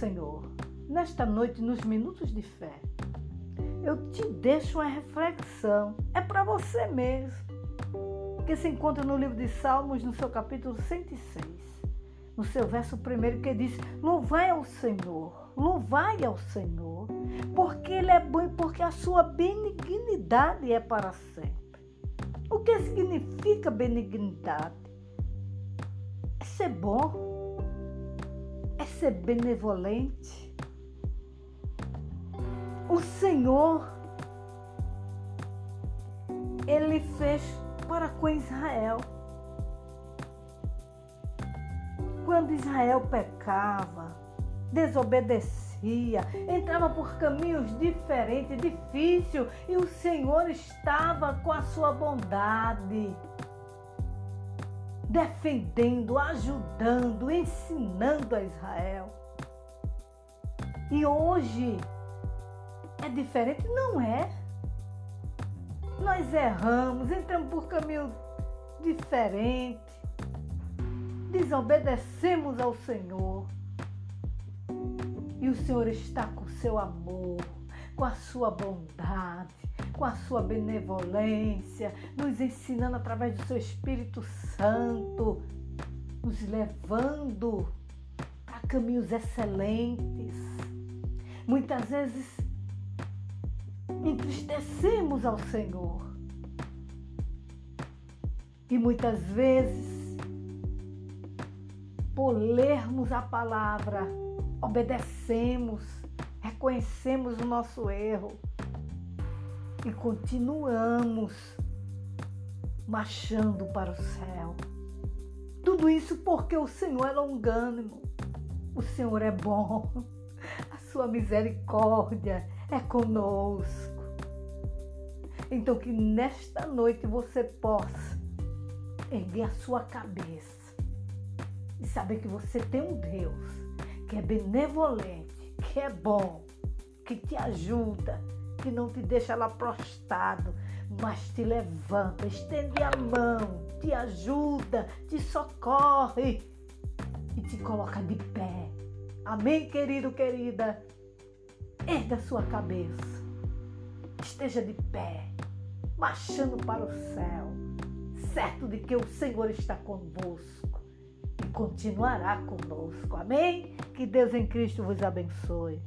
Senhor, nesta noite, nos minutos de fé, eu te deixo uma reflexão. É para você mesmo. Que se encontra no livro de Salmos, no seu capítulo 106, no seu verso primeiro, que diz: Louvai ao Senhor, louvai ao Senhor, porque Ele é bom e porque a sua benignidade é para sempre. O que significa benignidade? É ser bom, ser benevolente. O Senhor, Ele fez para com Israel. Quando Israel pecava, desobedecia, ia, entrava por caminhos diferentes, difícil, e o Senhor estava com a sua bondade, defendendo, ajudando, ensinando a Israel. E hoje é diferente? Não é. Nós erramos, entramos por caminho diferente, desobedecemos ao Senhor. E o Senhor está com seu amor, com a sua bondade, com a sua benevolência, nos ensinando através do seu Espírito Santo, nos levando para caminhos excelentes. Muitas vezes entristecemos ao Senhor. E muitas vezes, por lermos a palavra, obedecemos, reconhecemos o nosso erro e continuamos marchando para o céu. Tudo isso porque o Senhor é longânimo, o Senhor é bom, a sua misericórdia é conosco. Então, que nesta noite você possa erguer a sua cabeça e saber que você tem um Deus que é benevolente, que é bom, que te ajuda, que não te deixa lá prostrado, mas te levanta, estende a mão, te ajuda, te socorre e te coloca de pé. Amém, querido, querida? Erga sua cabeça, esteja de pé, marchando para o céu, certo de que o Senhor está convosco continuará conosco. Amém? Que Deus em Cristo vos abençoe.